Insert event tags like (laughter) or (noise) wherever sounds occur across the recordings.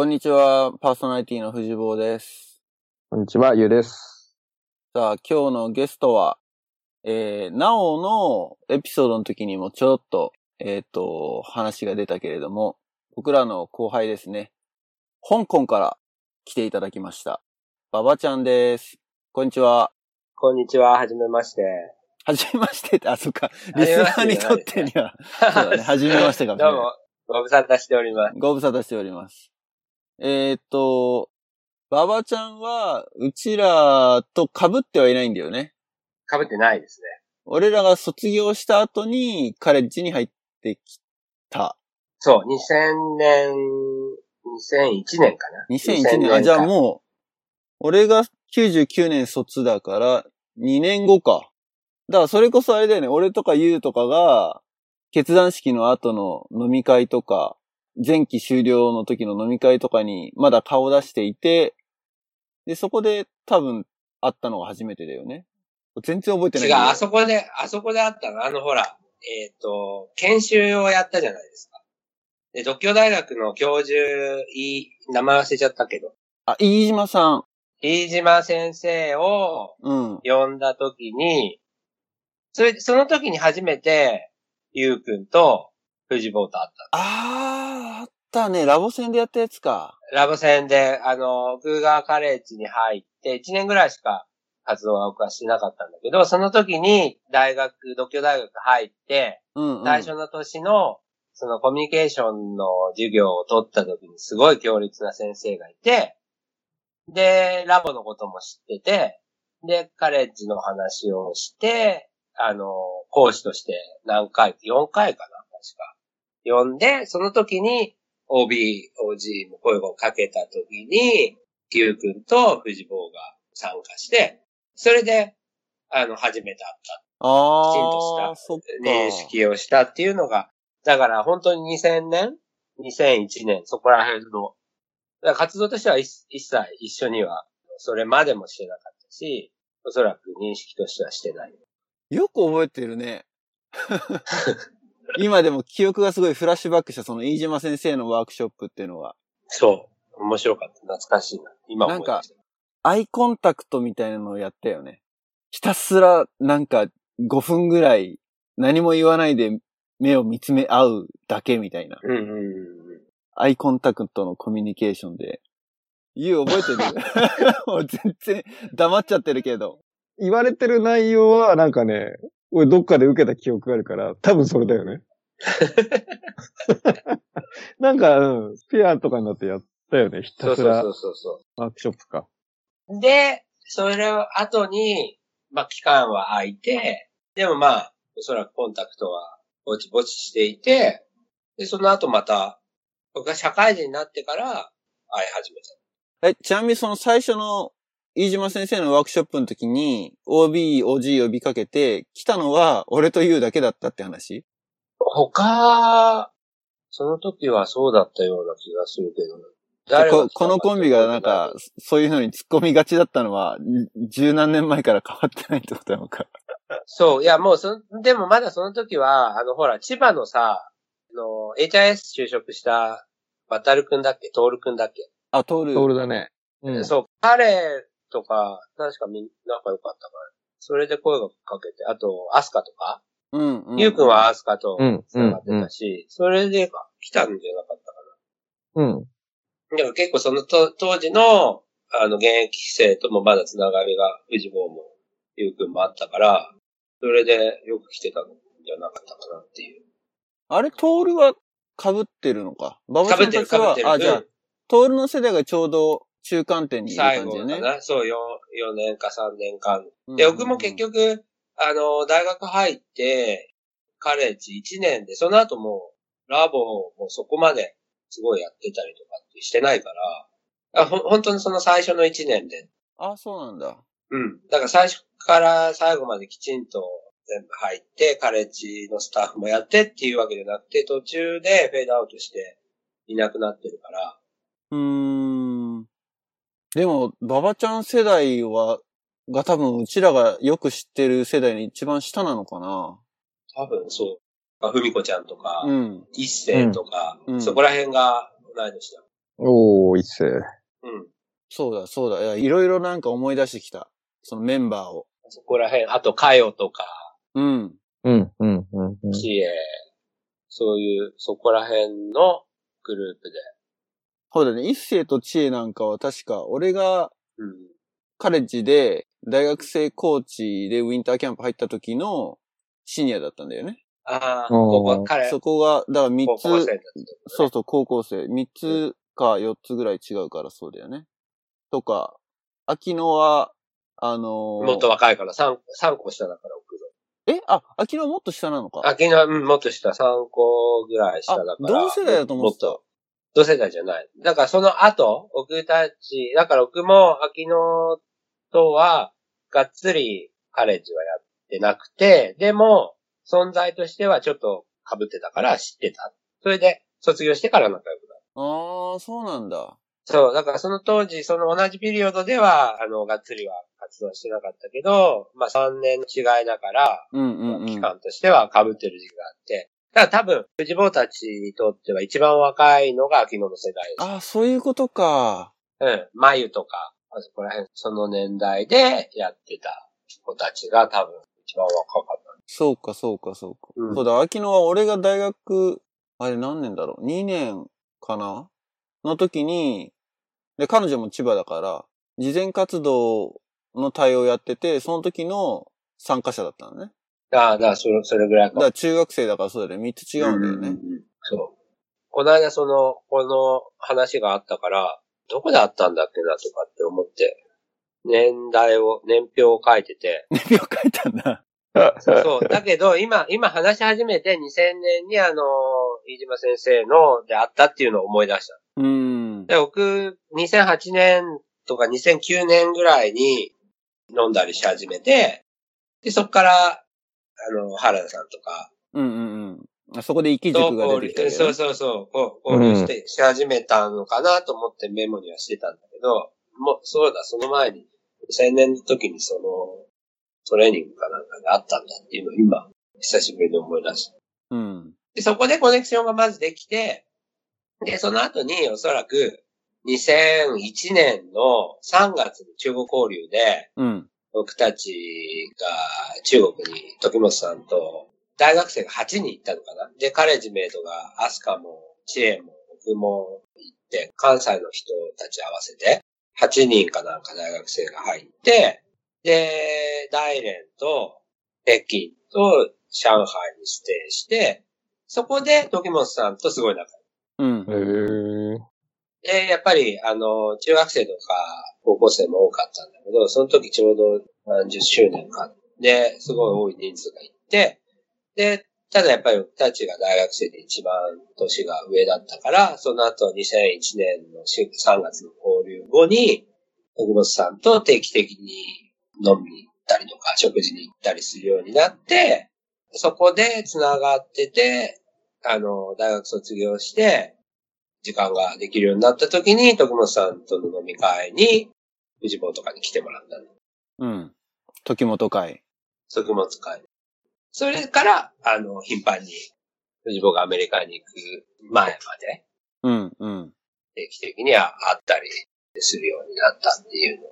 こんにちは、パーソナリティの藤坊です。こんにちは、ゆうです。さあ、今日のゲストは、えー、なおのエピソードの時にもちょろっと、えっ、と、話が出たけれども、僕らの後輩ですね。香港から来ていただきました。馬場ちゃんです。こんにちは。こんにちは、はじめまして。はじめましてって、あ、そっか。リスナーにとってには、そうだね。はじめましてかもしれない。どうも、ご無沙汰しております。ご無沙汰しております。えーっと、馬場ちゃんは、うちらと被ってはいないんだよね。かぶってないですね。俺らが卒業した後に、カレッジに入ってきた。そう、2000年、2001年かな。2001年。あ、じゃあもう、俺が99年卒だから、2年後か。だからそれこそあれだよね、俺とかユウとかが、決断式の後の飲み会とか、前期終了の時の飲み会とかにまだ顔出していて、で、そこで多分会ったのが初めてだよね。全然覚えてない違う。あそこで、あそこであったの。あの、ほら、えっ、と、研修をやったじゃないですか。で、独協大学の教授、いい、名前忘れちゃったけど、あ、飯島さん。飯島先生をうん。呼んだ時に、それ、その時に初めて、ゆうくんと藤坊と会った。あー、あったね。ラボ戦でやったやつか。ラボ戦で、あの、グーガーカレッジに入って、1年ぐらいしか活動は僕はしてなかったんだけど、その時に大学、独協大学入って、うん、うん。最初の年の、そのコミュニケーションの授業を取った時にすごい強烈な先生がいて、で、ラボのことも知ってて、で、カレッジの話をして、あの、講師として何回、4回かな、確か。呼んで、その時に OB、OG も声をかけた時に、ゆうくんと藤坊が参加して、それで、あの、初めて会ったあきちんとー、そっか。認識をしたっていうのが、だから本当に2000年 ?2001 年、そこら辺の。活動としては一一切一緒には、それまでもしてなかったし、おそらく認識としてはしてない。よく覚えてるね。(laughs) 今でも記憶がすごいフラッシュバックしたその飯島先生のワークショップっていうのは、そう。面白かった。懐かしいな。今思い出した。アイコンタクトみたいなのをやったよね。ひたすらなんか5分ぐらい何も言わないで目を見つめ合うだけみたいな。うんうんうんうん。アイコンタクトのコミュニケーションで。言う覚えてる？(laughs) もう全然黙っちゃってるけど。言われてる内容は、なんかね、俺どっかで受けた記憶があるから、多分それだよね。(laughs) なんか、うん、ペアとかになってやったよね。ひたすらそうそうそうそうそワークショップか。う。で、それを後に、まあ期間は空いて、でもまあ、おそらくコンタクトはぼちぼちしていて、で、その後また、僕が社会人になってから会い始めた。え、ちなみにその最初の飯島先生のワークショップの時に OB、OG 呼びかけて来たのは俺と言うだけだったって話？他、その時はそうだったような気がするけど、ここのコンビがなんか、そういうのに突っ込みがちだったのは、十何年前から変わってないってことなのか。そう、いやもうそ、でもまだその時は、あのほら、千葉のさ、あの、HIS 就職した、バタルくんだっけ？トールくんだっけ、あ、通る。トールだね。うん。そう、彼とか、確かみんな仲良かったから、それで声がかけて、あと、アスカとか、うん、うん。ゆうくんはアスカとうん繋がってたし、それで来たんじゃなかったかうん。な。だから結構そのと当時の、あの、現役生ともまだ繋がりが、藤坊も、ゆうくんもあったから、それでよく来てたんじゃなかったかなっていう。あれ、トールは被ってるのか？ババさんたち被はってる被って、るあ、じゃあうん、トールの世代がちょうど中間点にいる最感じだね。後かな。そう、4、4年か3年間。うんで、僕も結、局、あの、大学入って、カレッジ1年で、その後もう、ラボもそこまですごいやってたりとかってしてないから、あほん本当にその最初の1年で、あ、そうなんだ。うん。だから最初から最後まできちんと全部入って、カレッジのスタッフもやってっていうわけじゃなくて、途中でフェードアウトしていなくなってるから、うーん。でも、ババちゃん世代は、が多分うちらがよく知ってる世代の一番下なのかな。多分そう。ふみこちゃんとか、うん。一世とか、うんそこら辺が同い年だ。おー、いいっす。うん。そうだ、そうだ。いや、いろいろなんか思い出してきた。そのメンバーを。そこら辺、あと、かよとか、うん。うん、うん、うん。うん知恵、そういう、そこら辺のグループで。そうだね。一世と知恵なんかは確か、俺がうん。カレッジで大学生コーチでウィンターキャンプ入った時のシニアだったんだよね。ああ、ここ、彼、そこが、だから三つ、高校生だった、そうそう、高校生。三つか四つぐらい違うからそうだよね。とか、秋野は、あのーもっと若いから、3、三個下だから、奥野。え？あ、秋野はもっと下なのか。秋野は、うん、もっと下、3個ぐらい下だから。あ同世代だと思ってた同世代じゃない。だからその後、僕たち、だから僕も秋野とは、がっつりカレッジはやってなくて、でも、存在としてはちょっと被ってたから知ってた。それで、卒業してから仲良くなる。ああ、そうなんだ。そう、だからその当時、その同じピリオドでは、あの、がっつりは活動してなかったけど、まあ3年の違いだから、うんうんうん。期間としては被ってる時期があって、だから多分、藤坊たちにとっては一番若いのが秋野の世代です。ああ、そういうことか。うん。眉とか、あそこら辺、その年代でやってた子たちが多分一番若かった。そうか、そうか、そうか。うんそうだ、秋野は俺が大学、あれ何年だろう ?2 年かな？の時に、で、彼女も千葉だから、事前活動の対応やってて、その時の参加者だったのね。ああ、だからそれ、それぐらいか。だから中学生だからそうだよね。3つ違うんだよね。んんんそう。この間その、この話があったから、どこであったんだっけなとかって思って、年代を、年表を書いてて、(laughs) 年表書いたんだ。(laughs) そう。だけど、今、今話し始めて2000年にあの、飯島先生のであったっていうのを思い出した。うーん。で、僕、2008年とか2009年ぐらいに飲んだりし始めて、で、そっから、あの、原田さんとか、うんうんうんあ。そこで生き塾が出てきたけど、そうそうそう、こう交流して、し始めたのかなと思ってメモにはしてたんだけど、もう、そうだ、その前に、2000年の時にその、トレーニングかなんかがあったんだっていうのを今、久しぶりに思い出した。うん。で、そこでコネクションがまずできて、で、その後におそらく2001年の3月の中国交流で、うん。僕たちが中国に時本さんと大学生が8人行ったのかな？で、カレッジメイトがアスカも知恵も僕も行って、関西の人たち合わせて8人かなんか大学生が入って、で、大連と北京と上海にステイして、そこで時本さんとすごい仲うんへ。ー。で、やっぱり、あの、中学生とか高校生も多かったんだけど、その時ちょうど何十周年か。で、すごい多い人数がいて、で、ただやっぱり僕たちが大学生で一番年が上だったから、その後2001年の3月の交流後に、徳本さんと定期的に飲みに行ったりとか、食事に行ったりするようになって、そこで繋がってて、あの、大学卒業して、時間ができるようになった時に、徳本さんとの飲み会に、藤本とかに来てもらったの。うん。時元会。徳本会。それから、あの、頻繁に、藤本がアメリカに行く前まで、うん、うん。定期的には会ったりするようになったっていうの、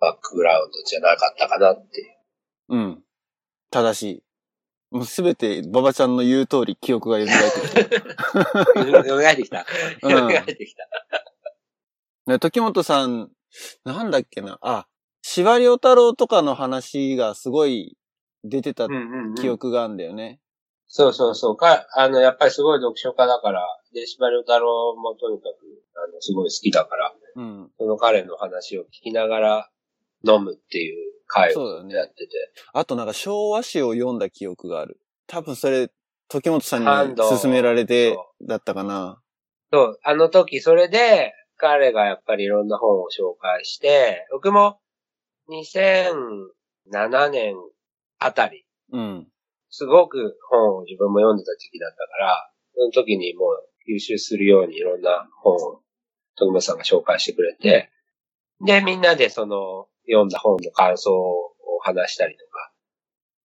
バックグラウンドじゃなかったかなっていう。うん。正しい。もうすべて、馬場ちゃんの言う通り記憶が蘇ってきた。よみがえってきた。うんよみがえってきた。ね時本さん、なんだっけな。あ、司馬遼太郎とかの話がすごい出てたうんうんうん記憶があるんだよね。そうそうそう。か、あの、やっぱりすごい読書家だから、で、司馬遼太郎もとにかく、あの、すごい好きだから、うん。その彼の話を聞きながら飲むっていう会そうだよねをやってて。あとなんか昭和史を読んだ記憶がある。多分それ、時本さんに勧められてそ、だったかな。そう、あの時、それで、彼がやっぱりいろんな本を紹介して、僕も2007年あたり、うん。すごく本を自分も読んでた時期だったから、その時にもう吸収するようにいろんな本を徳間さんが紹介してくれて、で、みんなでその読んだ本の感想を話したりとか、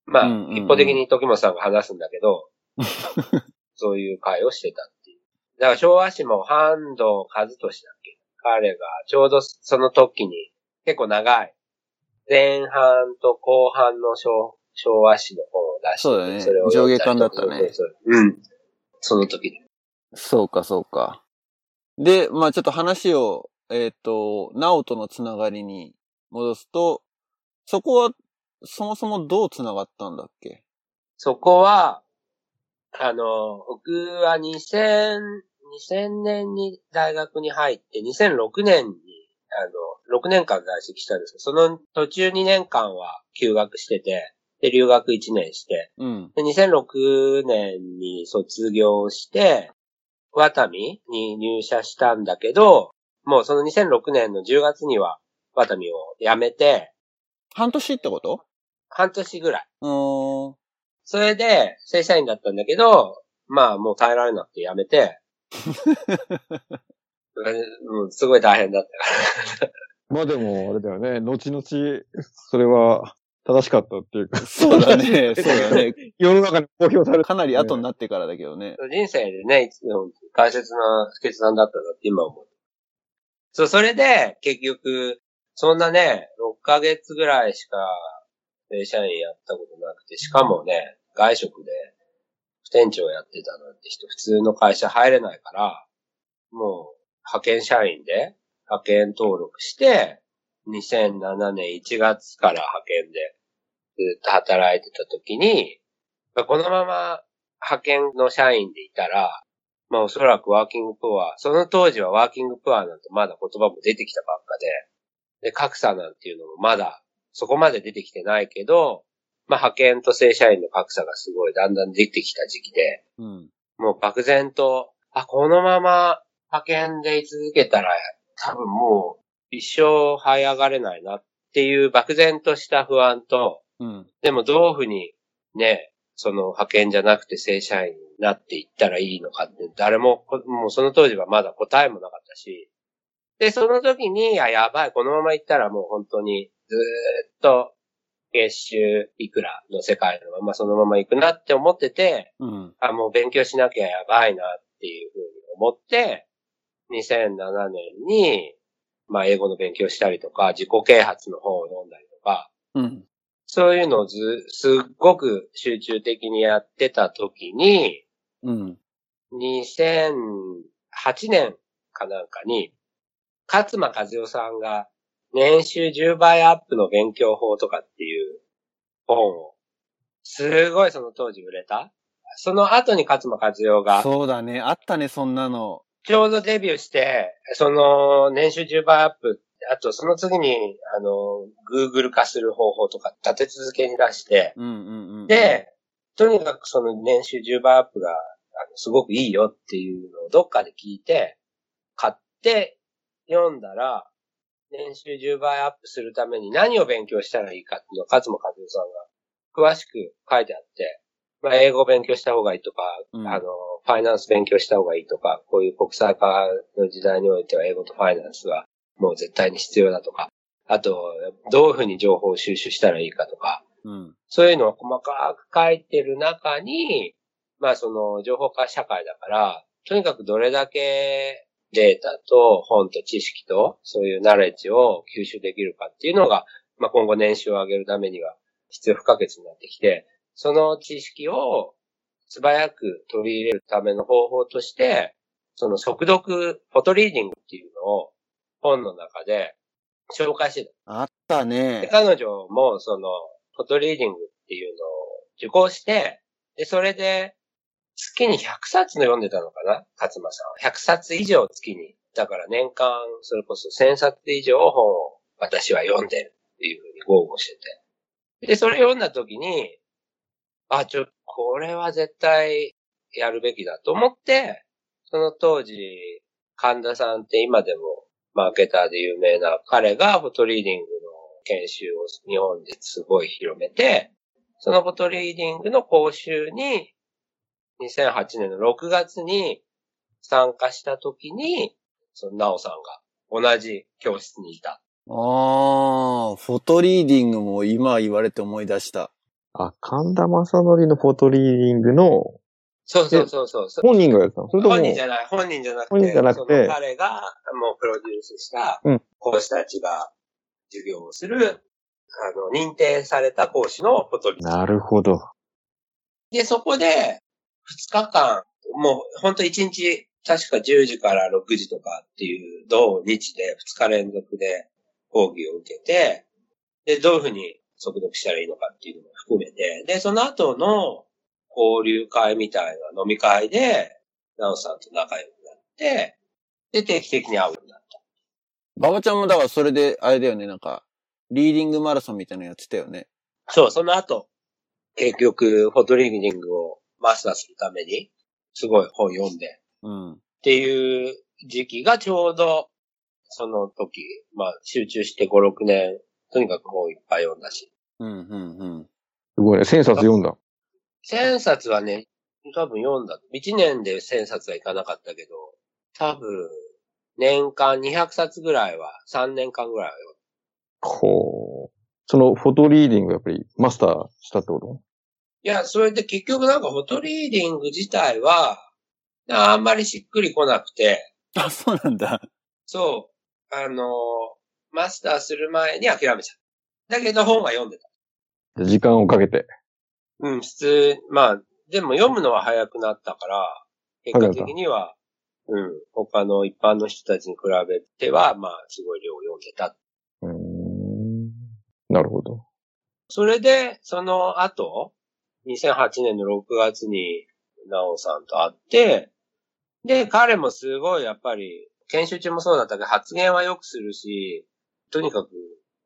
まあ、うんうんうん一方的に時間さんが話すんだけど、(laughs) そういう会をしてたっていう。だから昭和史も半藤和俊だっけ？彼がちょうどその時に結構長い前半と後半の昭昭和史の本を出して、そうだねそれを上下巻だったねそうん。その時で。そうか、そうか。で、まあちょっと話を、えっ、と、ナオとのつながりに戻すと、そこは、そもそもどうつながったんだっけ？そこは、あの、僕は2000、2000年に大学に入って、2006年に、あの、6年間在籍したんですけど、その途中2年間は休学してて、で、留学1年して、うん。で、2006年に卒業して、ワタミに入社したんだけど、もうその2006年の10月にはワタミを辞めて、半年ってこと半年ぐらい。うーん。それで、正社員だったんだけど、まあもう耐えられなくて辞めて、うん、すごい大変だったまあでも、あれだよね。後々、それは正しかったっていうか。そうだね、そうだね。世の中に公表された。かなり後になってからだけどね。人生でね、いつも大切な決断だったなって今思う。そう、それで、結局、そんなね、6ヶ月ぐらいしか、正社員やったことなくて、しかもね、外食で、副店長やってたなんて人、普通の会社入れないから、もう、派遣社員で、派遣登録して、2007年1月から派遣で、ずっと働いてた時に、このまま派遣の社員でいたら、まあおそらくワーキングプア、その当時はワーキングプアなんてまだ言葉も出てきたばっかで、で、格差なんていうのもまだそこまで出てきてないけど、まあ派遣と正社員の格差がすごいだんだん出てきた時期で、うん。もう漠然と、あ、このまま派遣で居続けたら、多分もう一生這い上がれないなっていう漠然とした不安と、うん。でもどういうふうにね、その派遣じゃなくて正社員になっていったらいいのかって、誰もこ、もうその当時はまだ答えもなかったし、で、その時に、あ、やばい、このまま行ったらもう本当にずーっと月収いくらの世界のままそのまま行くなって思ってて、うん。あ、もう勉強しなきゃやばいなっていうふうに思って、2007年に、まあ英語の勉強したりとか、自己啓発の本を読んだりとか、うん。そういうのをず、すっごく集中的にやってた時に、うん。2008年かなんかに、勝間和代さんが年収10倍アップの勉強法とかっていう本を、すごいその当時売れた。その後に勝間和代が、そうだね。あったね、そんなの。ちょうどデビューして、その年収10倍アップ、あとその次に、あの、Google 化する方法とか立て続けに出して、うんうんうん。、で、とにかくその年収10倍アップが、あの、すごくいいよっていうのをどっかで聞いて、買って読んだら、年収10倍アップするために何を勉強したらいいかっていうのを勝間和代さんが詳しく書いてあって、まあ、英語を勉強した方がいいとか、うんあの、ファイナンス勉強した方がいいとか、こういう国際化の時代においては英語とファイナンスはもう絶対に必要だとか、あと、どういうふうに情報を収集したらいいかとか、うん。そういうのを細かく書いてる中に、まあその情報化社会だから、とにかくどれだけデータと本と知識とそういうナレッジを吸収できるかっていうのが、まあ今後年収を上げるためには必要不可欠になってきて、その知識を素早く取り入れるための方法として、その速読、フォトリーディングっていうのを本の中で紹介してた。あったでね。彼女も、その、フォトリーディングっていうのを受講して、で、それで、月に100冊の読んでたのかな？勝間さんは。100冊以上月に。だから年間、それこそ1000冊以上本を私は読んでるっていうふうに豪語してて。で、それ読んだ時に、あ、ちょ、これは絶対やるべきだと思って、その当時、神田さんって今でもマーケターで有名な彼がフォトリーディングの研修を日本ですごい広めて、そのフォトリーディングの講習に2008年の6月に参加した時に、そのなおさんが同じ教室にいた。ああ、フォトリーディングも今言われて思い出した。あ、神田正則のフォトリーディングのそうそうそうそうそう。本人がやったの？それとも、本人じゃない、本人じゃなくて、本人じゃなくて？彼がもうプロデュースしたうん、講師たちが授業をする、あの、認定された講師のフォトリなるほど。で、そこで、2日間、もうほんと1日、確か10時から6時とかっていう同日で2日連続で講義を受けて、で、どういうふうに速読したらいいのかっていうのも含めて、で、その後の交流会みたいな飲み会で、なおさんと仲良くなって、で、定期的に会うようになった。馬場ちゃんもだからそれで、あれだよね、なんか、リーディングマラソンみたいなのやってたよね。そう、その後、結局、フォトリーディングをマスターするために、すごい本読んで、うん。っていう時期がちょうど、その時、まあ集中して5、6年、とにかく本いっぱい読んだし。うん、うん、うん。すごいね。千冊読んだ。1000冊はね、多分読んだ。1年で1000冊はいかなかったけど、多分、年間200冊ぐらいは、3年間ぐらいは読んだ。ほう。そのフォトリーディングやっぱりマスターしたってこと？いや、それで結局なんかフォトリーディング自体は、あんまりしっくりこなくて、あ、そうなんだ。そう、あの、マスターする前に諦めちゃった。だけど本は読んでた。時間をかけて。うん、普通、まあ、でも読むのは早くなったから、結果的には、うん、他の一般の人たちに比べては、まあ、すごい量を読んでた。うーん。なるほど。それで、その後、2008年の6月に、なおさんと会って、で、彼もすごいやっぱり、研修中もそうだったけど、発言はよくするし、とにかく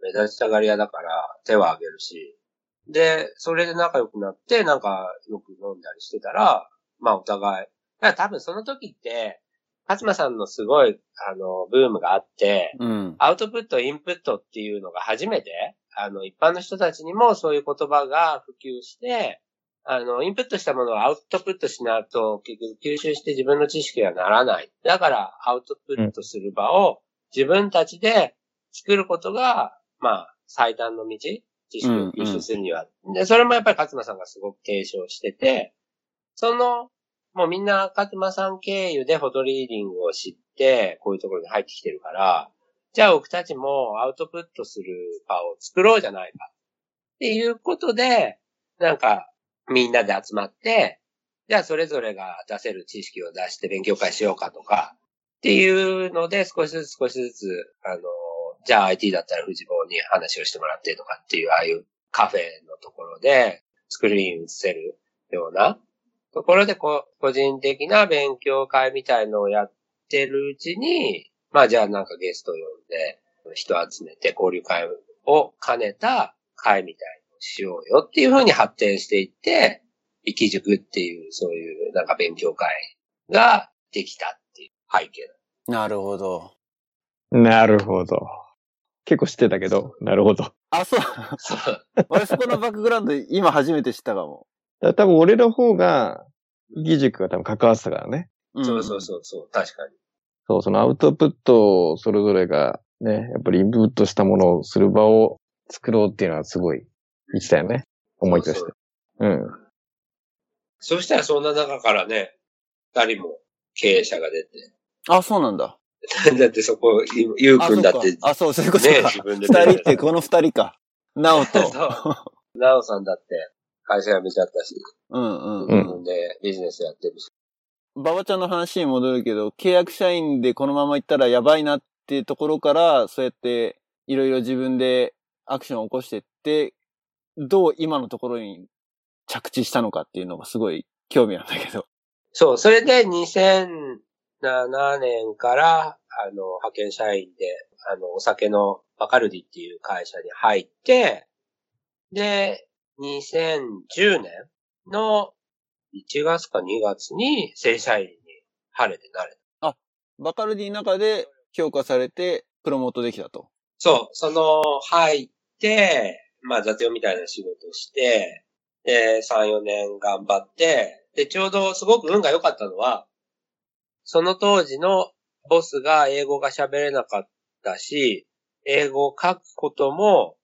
目立ちたがり屋だから手は挙げるし、で、それで仲良くなって、なんかよく飲んだりしてたら、まあお互い、だから多分その時って、勝間さんのすごい、あの、ブームがあって、うん。アウトプット、インプットっていうのが初めて、あの、一般の人たちにもそういう言葉が普及して、あの、インプットしたものをアウトプットしないと、結局吸収して自分の知識にはならない。だから、アウトプットする場を自分たちで作ることが、まあ、最短の道、知識を吸収するには。で、それもやっぱり勝間さんがすごく提唱してて、その、もうみんな勝間さん経由でフォトリーディングを知って、こういうところに入ってきてるから、じゃあ僕たちもアウトプットする場を作ろうじゃないか。っていうことで、なんかみんなで集まって、じゃあそれぞれが出せる知識を出して勉強会しようかとか、っていうので少しずつ少しずつ、あの、じゃあ IT だったら藤坊に話をしてもらってとかっていう、ああいうカフェのところでスクリーン映せるようなところでこ、個人的な勉強会みたいのをやってるうちに、まあじゃあなんかゲストを呼んで、人集めて交流会を兼ねた会みたいしようよっていう風に発展していって、生き塾っていうそういうなんか勉強会ができたっていう背景だ。なるほど。なるほど。結構知ってたけど、なるほど。あ、そう。そう。俺そこのバックグラウンド今初めて知ったかも。だから多分俺の方が、義塾が多分関わってたからね。んそうそうそうそう、確かに。そう、そのアウトプットをそれぞれがね、やっぱりインプットしたものをする場を作ろうっていうのはすごい言ってたよね。思いとして。うん。そしたらそんな中からね、二人も経営者が出て。あ、そうなんだ。(laughs) だってそこ、ゆゆうくんだって、ね、あ、そうそう、そういうことか。自分で二人ってこの二人か。なおと。そう。なおさんだって会社辞めちゃったし、うんうん。うん自分でビジネスやってるし。馬場ちゃんの話に戻るけど、契約社員でこのまま行ったらやばいなっていうところから、そうやっていろいろ自分でアクションを起こしてって、どう今のところに着地したのかっていうのがすごい興味なんだけど。そう、それで2007年から、あの、派遣社員で、あの、お酒のバカルディっていう会社に入って、で、2010年の1月か2月に正社員に晴れてなれた。バカルディの中で評価されて、プロモートできたと。そう、その、入って、まあ雑用みたいな仕事をして、で、3、4年頑張って、で、ちょうどすごく運が良かったのは、その当時のボスが英語が喋れなかったし、英語を書くことも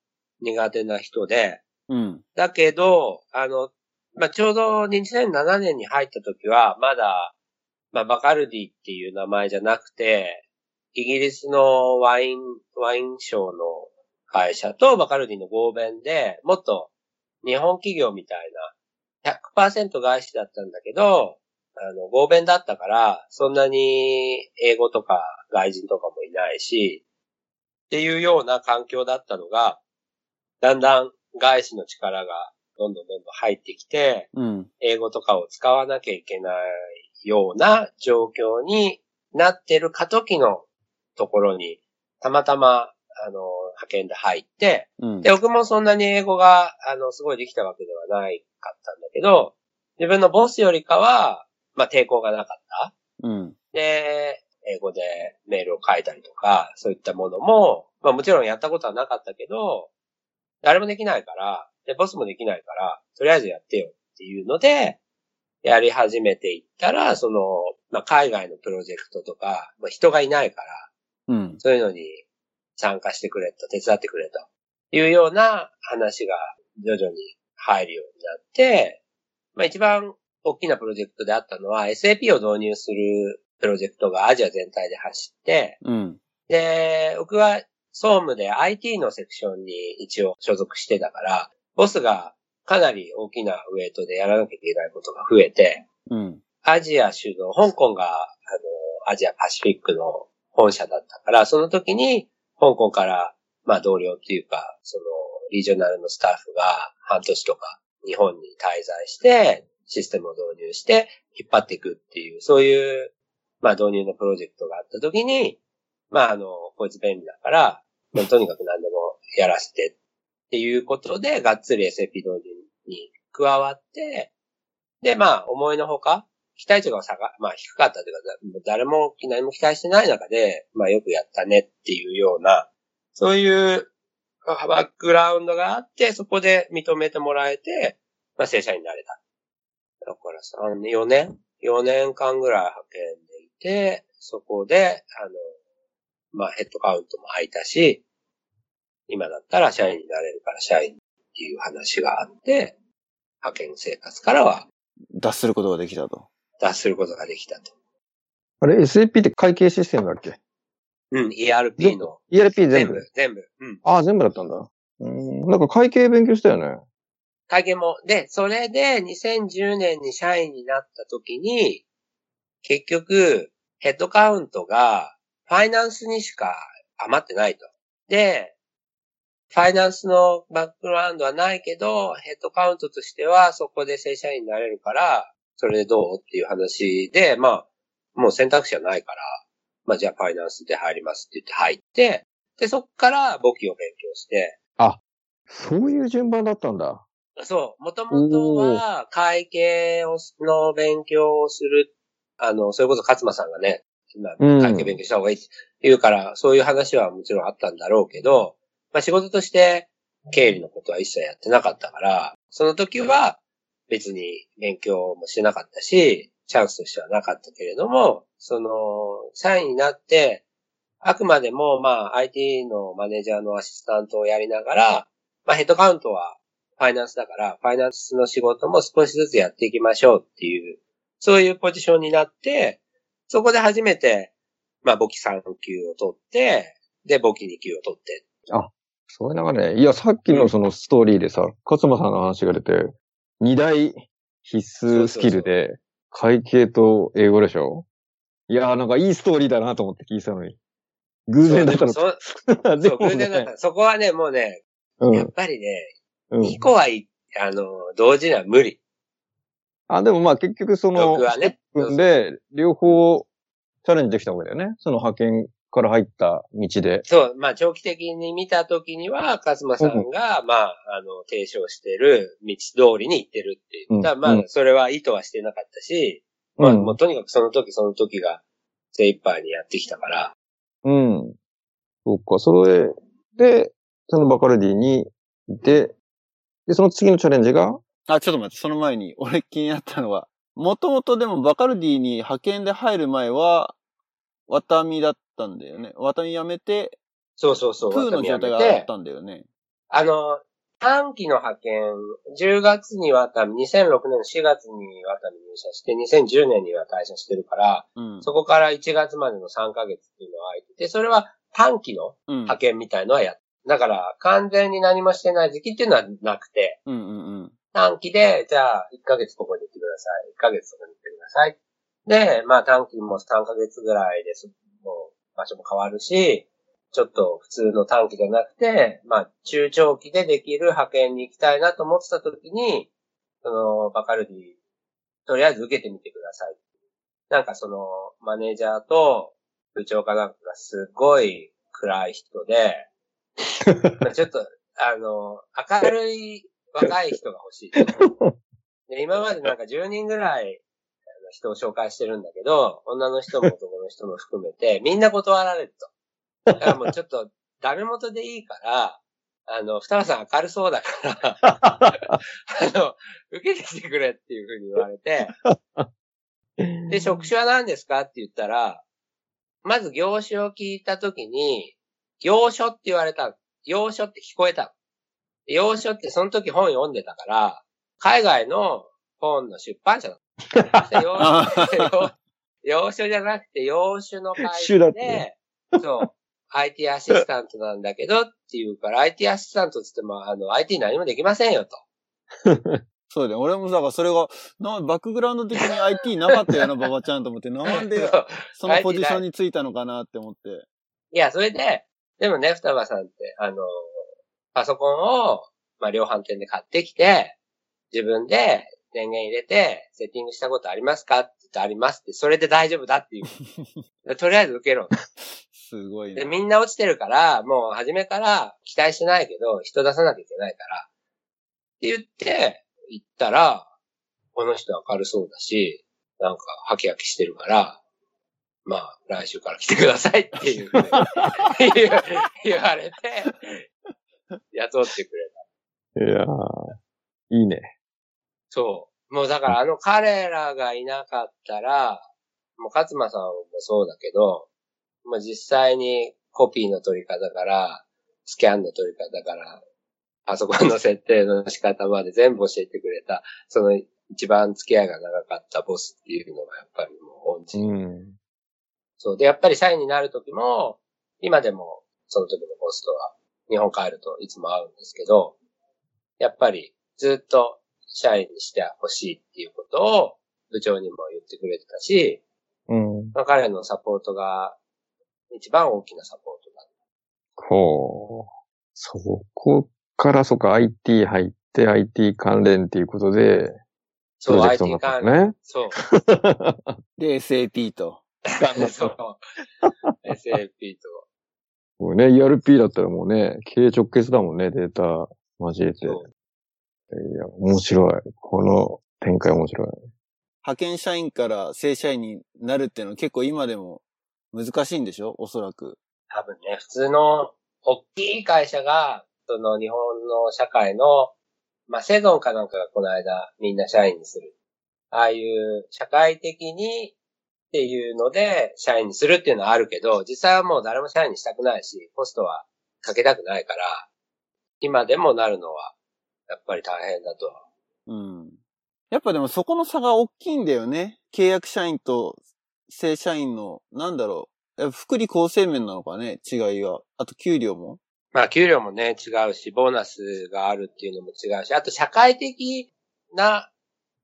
苦手な人で、うん。だけど、あの、まあ、ちょうど2007年に入った時は、まだ、まあ、バカルディっていう名前じゃなくて、イギリスのワイン、ワインショーの会社とバカルディの合弁で、もっと日本企業みたいな、100%外資だったんだけど、あの、合弁だったから、そんなに英語とか外人とかもいないし、っていうような環境だったのが、だんだん外資の力がどんどんどんどん入ってきて、うん。英語とかを使わなきゃいけないような状況になってる過渡期のところに、たまたま、あの、派遣で入って、うん。で、僕もそんなに英語が、あの、すごいできたわけではないかったんだけど、自分のボスよりかは、まあ、抵抗がなかった。うん。で、英語でメールを書いたりとか、そういったものも、まあもちろんやったことはなかったけど、誰もできないから、で、ボスもできないから、とりあえずやってよっていうので、やり始めていったら、その、まあ海外のプロジェクトとか、まあ人がいないから、うん。そういうのに参加してくれと、手伝ってくれというような話が徐々に入るようになって、まあ一番大きなプロジェクトであったのは SAP を導入するプロジェクトがアジア全体で走って、うん。で、僕は総務で IT のセクションに一応所属してたから、ボスがかなり大きなウェイトでやらなきゃいけないことが増えて、うん。アジア主導、香港が、あの、アジアパシフィックの本社だったから、その時に、香港から、まあ同僚っていうか、その、リージョナルのスタッフが半年とか日本に滞在して、システムを導入して引っ張っていくっていう、そういう、まあ導入のプロジェクトがあった時に、まああの、こいつ便利だから、まあとにかく何でもやらせてっていうことで、がっつり SAP 導入に加わって、で、まあ思いのほか、期待値が下が、まあ低かったというか、誰も何も期待してない中で、まあよくやったねっていうような、そういうバックグラウンドがあって、そこで認めてもらえて、まあ正社員になれた。だから3、4年 ?4 年間ぐらい派遣でいて、そこで、あの、まあヘッドカウントも空いたし、今だったら社員になれるから社員っていう話があって、派遣生活からは脱することができたと。脱することができたと。あれ、SAP って会計システムだっけ？うん、ERP の ?ERP 全部？全部、全部。うん。ああ、全部だったんだ。うん。なんか会計勉強したよね。会計も。で、それで2010年に社員になった時に、結局、ヘッドカウントがファイナンスにしか余ってないと。で、ファイナンスのバックグラウンドはないけど、ヘッドカウントとしてはそこで正社員になれるから、それでどうっていう話で、まあ、もう選択肢はないから、まあじゃあファイナンスで入りますって言って入って、で、そこから簿記を勉強して、そういう順番だったんだ。そう、もともとは会計をの勉強をする、あの、それこそ勝間さんがね、今うん。会計勉強した方がいいって言うから、そういう話はもちろんあったんだろうけど、まあ仕事として経理のことは一切やってなかったから、その時は別に勉強もしてなかったし、チャンスとしてはなかったけれども、その、社員になって、あくまでも、まあ、IT のマネージャーのアシスタントをやりながら、まあ、ヘッドカウントはファイナンスだから、ファイナンスの仕事も少しずつやっていきましょうっていう、そういうポジションになって、そこで初めて、まあ、簿記3級を取って、で、簿記2級を取って。あそういう流れね。いや、さっきのそのストーリーでさ、勝間さんの話が出て、二大必須スキルで、会計と英語でしょ？いやーなんかいいストーリーだなと思って聞いてたのに。偶然だったの (laughs) そう、偶然だっね。た。そこはね、もうね、やっうん。ぱりね、うん。2個はあの、同時には無理。あ、でもまあ結局その、僕はねで、両方チャレンジできたわけだよね。その派遣から入った道で。そう、まあ長期的に見たときには、カズマさんが、まあ、あの、提唱してる道通りに行ってるっていう。うん。まあ、うん。それは意図はしてなかったし、まあ、うんもうとにかくその時その時が精一杯にやってきたから、うん。そうか、それ。で、そのバカルディにいて、で、その次のチャレンジが、あ、ちょっと待って、その前に、俺気になったのは、もともとでもバカルディに派遣で入る前は、ワタミだったんだよね。ワタミ辞めて、そうそうそう。プーの状態があったんだよね。あの、短期の派遣、10月にはた、2006年の4月にはた入社して、2010年には退社してるから、うん。そこから1月までの3ヶ月っていうのは空いてて、それは短期のうん。派遣みたいのはやっだから、完全に何もしてない時期っていうのはなくて、うんうんうん。短期で、じゃあ、1ヶ月ここに行ってください。1ヶ月そこに行ってください。で、まあ短期も3ヶ月ぐらいです。場所も変わるし、ちょっと普通の短期じゃなくて、まあ中長期でできる派遣に行きたいなと思ってた時に、その、バカルディ、とりあえず受けてみてください。なんかその、マネージャーと部長かなんかがすごい暗い人で、ま (laughs) あちょっと、あの、明るい若い人が欲しいと。で今までなんか10人ぐらい人を紹介してるんだけど、女の人も男の人も含めて、みんな断られると。だからもうちょっと、(laughs) ダメ元でいいから、あの、双葉さん明るそうだから、(laughs) あの、受けてきてくれっていうふうに言われて、(laughs) で、職種は何ですかって言ったら、まず業種を聞いたときに、業書って言われたの。業書って聞こえたの。業書ってその時本読んでたから、海外の本の出版社だった。洋書洋書じゃなくて、洋種の会社で、そう、IT アシスタントなんだけどって言うから、IT アシスタントって言っても、あの、IT 何もできませんよと。(laughs) そうだよ。俺もだからそれが、な、バックグラウンド的に IT なかったよな、馬場ちゃんと思って、(laughs) なんでそのポジションについたのかなって思って。いや、それで、でもね、双葉さんって、あの、パソコンを、まあ、量販店で買ってきて、自分で電源入れて、セッティングしたことありますかって言ってありますって、それで大丈夫だっていう。(laughs) とりあえず受けろ。すごいで、ね。みんな落ちてるから、もう初めから期待してないけど、人出さなきゃいけないから。って言って、行ったら、この人明るそうだし、なんか、ハキハキしてるから、まあ、来週から来てくださいっていう (laughs) 言われて、雇ってくれた。いやー、いいね。そう。もうだからあの彼らがいなかったら、もう勝間さんもそうだけど、もう実際にコピーの取り方から、スキャンの取り方から、パソコンの設定の仕方まで全部教えてくれた、その一番付き合いが長かったボスっていうのがやっぱりもう恩人。うん。そう。で、やっぱり社員になる時も、今でもその時のボスとは日本帰るといつも会うんですけど、やっぱりずっと社員にしてほしいっていうことを部長にも言ってくれてたし、うん。まあ、彼のサポートが一番大きなサポートだ。ほう。そこから、そっか、IT 入って IT 関連っていうことで、プそう、ロジェクトに IT 関連。そう。(laughs) で、SAP と。そう。(laughs) SAP と。もうね、ERP だったらもうね、経営直結だもんね、データ交えて。いそうや、面白い。この展開面白い。派遣社員から正社員になるっていうのは結構今でも難しいんでしょ？おそらく。多分ね、普通の大きい会社が、その日本の社会の、まあ、セゾンかなんかがこの間みんな社員にする。ああいう社会的にっていうので社員にするっていうのはあるけど、実際はもう誰も社員にしたくないし、コストはかけたくないから、今でもなるのは、やっぱり大変だと。うん。やっぱでもそこの差が大きいんだよね。契約社員と正社員の、なんだろう。福利厚生面なのかね、違いが。あと給料も。まあ、給料もね、違うし、ボーナスがあるっていうのも違うし、あと社会的な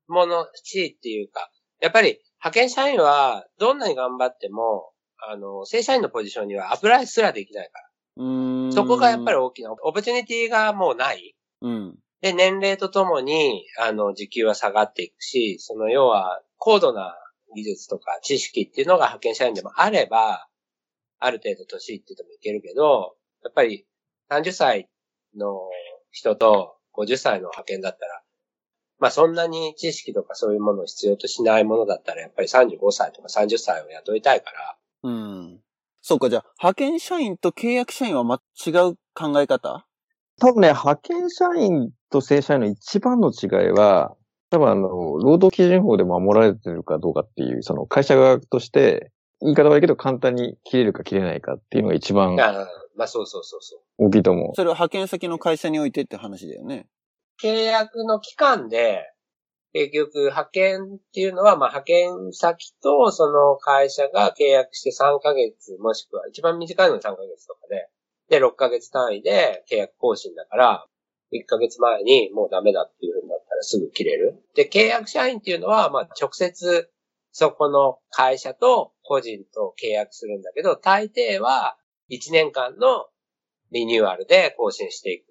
もの、地位っていうか、やっぱり派遣社員はどんなに頑張っても、あの、正社員のポジションにはアプライすらできないかうーん。ら。そこがやっぱり大きな、オポチュニティがもうない。うん。で、年齢とともに、あの、時給は下がっていくし、その要は、高度な技術とか知識っていうのが派遣社員でもあれば、ある程度年いっててもいけるけど、やっぱり30歳の人と50歳の派遣だったら、まあそんなに知識とかそういうものを必要としないものだったら、やっぱり35歳とか30歳を雇いたいから、うん。そうか、じゃあ、派遣社員と契約社員はま、違う考え方？多分ね、派遣社員と正社員の一番の違いは、多分あの、労働基準法で守られてるかどうかっていう、その会社側として、言い方悪いけど簡単に切れるか切れないかっていうのが一番あまあそうそうそうそう。大きいと思う。それは派遣先の会社においてって話だよね。契約の期間で、結局派遣っていうのは、まあ派遣先とその会社が契約して3ヶ月、もしくは一番短いのが3ヶ月とかで、で、6ヶ月単位で契約更新だから、1ヶ月前にもうダメだっていう風になったらすぐ切れる。で、契約社員っていうのは、まあ直接そこの会社と個人と契約するんだけど、大抵は1年間のリニューアルで更新していく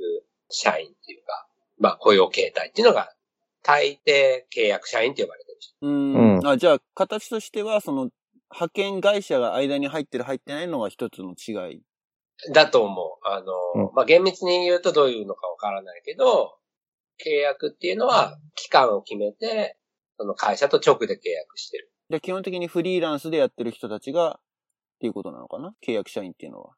社員っていうか、まあ雇用形態っていうのが大抵契約社員って呼ばれてる人。うーん。うんあ、じゃあ、形としては、その、派遣会社が間に入ってる入ってないのが一つの違い。だと思う。あの、うんまあ厳密に言うとどういうのかわからないけど、契約っていうのは期間を決めて、その会社と直で契約してる。で、基本的にフリーランスでやってる人たちが、っていうことなのかな？契約社員っていうのは。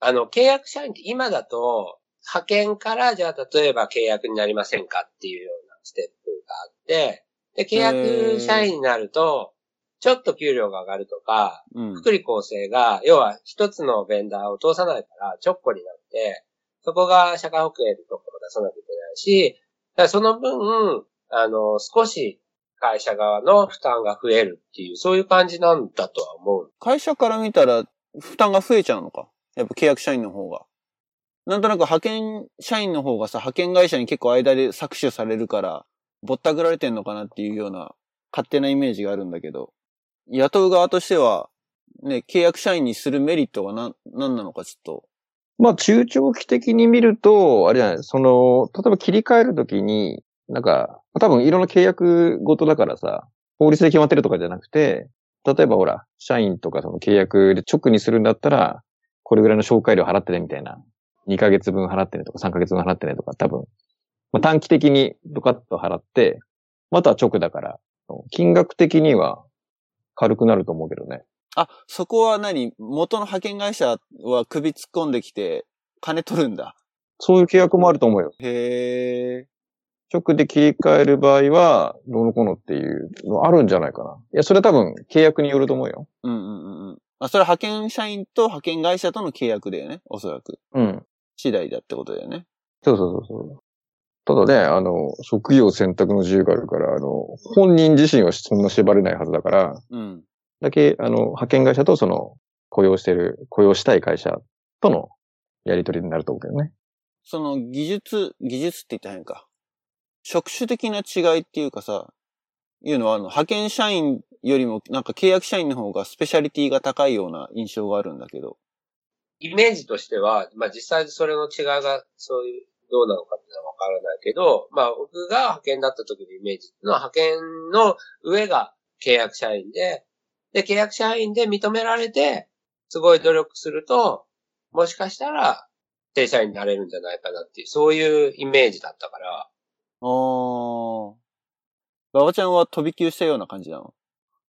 あの、契約社員って今だと、派遣からじゃあ例えば契約になりませんかっていうようなステップがあって、で、契約社員になると、ちょっと給料が上がるとか、うん。福利厚生が、要は一つのベンダーを通さないから、ちょっこになって、そこが社会保険とかも出さなきゃいけないし、だからその分、あの、少し会社側の負担が増えるっていう、そういう感じなんだとは思う。会社から見たら、負担が増えちゃうのか？やっぱ契約社員の方が。なんとなく派遣社員の方がさ、派遣会社に結構間で搾取されるから、ぼったくられてんのかなっていうような勝手なイメージがあるんだけど、雇う側としては、ね、契約社員にするメリットが何、何なのかちょっと。まあ、中長期的に見ると、あれじゃない、その、例えば切り替えるときに、なんか、多分いろんな契約ごとだからさ、法律で決まってるとかじゃなくて、例えばほら、社員とかその契約で直にするんだったら、これぐらいの紹介料払ってねみたいな。2ヶ月分払ってねとか3ヶ月分払ってねとか多分、まあ、短期的にドカッと払って、または直だから、金額的には軽くなると思うけどね。あ、そこは何？元の派遣会社は首突っ込んできて、金取るんだ。そういう契約もあると思うよ。へえ。直で切り替える場合は、どうのこうのっていうのあるんじゃないかな。いや、それは多分契約によると思うよ。うんうんうんうん。あ、それは派遣社員と派遣会社との契約だよね。おそらく。うん。次第だってことだよね。そうそうそうそう。ただね、あの、職業選択の自由があるから、あの、本人自身はそんな縛れないはずだから、うん。だけ、あの、派遣会社とその、雇用してる、雇用したい会社とのやりとりになると思うけどね。その技術、技術って言ったら変か。職種的な違いっていうかさ、いうのはあの、派遣社員よりもなんか契約社員の方がスペシャリティが高いような印象があるんだけど。イメージとしては、まあ実際それの違いが、そういう、どうなのかっていうのはわからないけど、まあ僕が派遣だった時のイメージっていうのは派遣の上が契約社員で、で、契約社員で認められて、すごい努力すると、もしかしたら、正社員になれるんじゃないかなっていう、そういうイメージだったから、あー。馬場ちゃんは飛び級したような感じなの？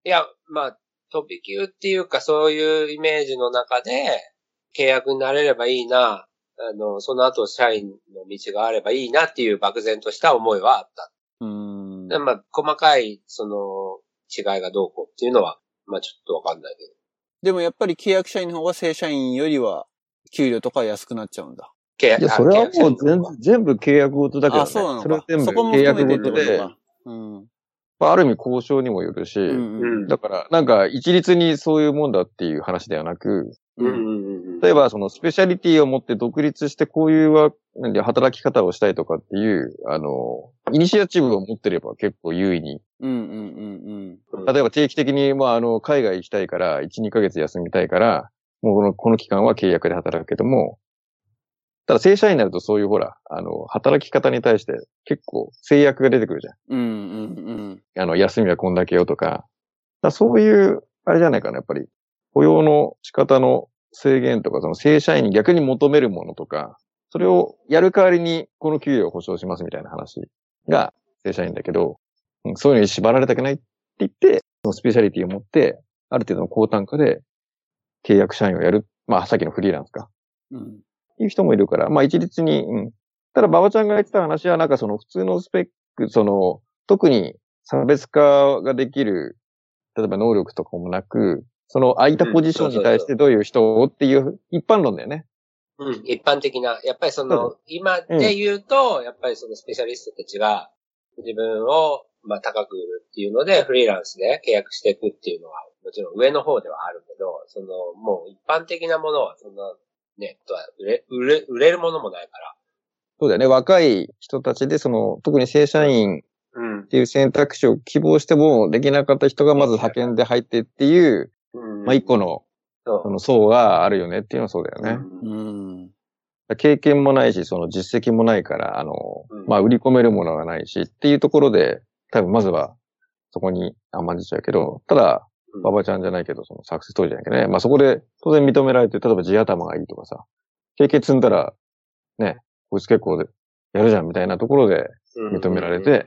いや、まあ、飛び級っていうか、そういうイメージの中で、契約になれればいいな、あの、その後社員の道があればいいなっていう漠然とした思いはあった。うーん。でまあ、細かい、その、違いがどうこうっていうのは、まあちょっとわかんないけど。でもやっぱり契約社員の方が正社員よりは、給料とか安くなっちゃうんだ。契約いや、それはもう全全部契約ごとだけどね。あ、そうなのか。それは全部そこも契約ごとで。うん。まあ、ある意味交渉にもよるし、うんうん。うんだから、なんか一律にそういうもんだっていう話ではなく。例えばそのスペシャリティを持って独立してこういうは、なんで働き方をしたいとかっていう、あの、イニシアチブを持ってれば結構優位に。うんうんうんうん。例えば定期的に、まあ、あの、海外行きたいから、1、2ヶ月休みたいから、もうこの、この期間は契約で働くけども、ただ正社員になるとそういうほら、あの、働き方に対して結構制約が出てくるじゃん。うんうんうん。あの、休みはこんだけよとか。だからそういう、あれじゃないかな、やっぱり。雇用の仕方の制限とか、その正社員に逆に求めるものとか、それをやる代わりにこの給与を保証しますみたいな話が正社員だけど、うんそういうのに縛られたくないって言って、そのスペシャリティを持って、ある程度の高単価で契約社員をやる。まあ、さっきのフリーランスか。うん。いう人もいるから、まあ一律に、うん。ただ、馬場ちゃんが言ってた話は、なんかその普通のスペック、その、特に差別化ができる、例えば能力とかもなく、その空いたポジションに対してどういう人をっていう一般論だよね。うん、一般的な、やっぱりその、今で言うと、やっぱりそのスペシャリストたちが自分を、まあ高く売るっていうので、フリーランスで契約していくっていうのは、もちろん上の方ではあるけど、その、もう一般的なものは、そんな、ネットは売れ、売れ、売れるものもないから。そうだよね。若い人たちで、その、特に正社員っうん。ていう選択肢を希望してもできなかった人がまず派遣で入ってっていう、うん。まあ一個の、そその層があるよねっていうのはそうだよう。ね。うん。経験もないし、その実績もないから、あの、うんまあ売り込めるものがないしっていうところで、多分まずはそこに甘んじちゃうけど、ただ、うん馬場ちゃんじゃないけど、そのサクセストーリーじゃないけどね。まあそこで当然認められて、例えば地頭がいいとかさ、経験積んだら、ね、こいつ結構でやるじゃんみたいなところでうん認められて、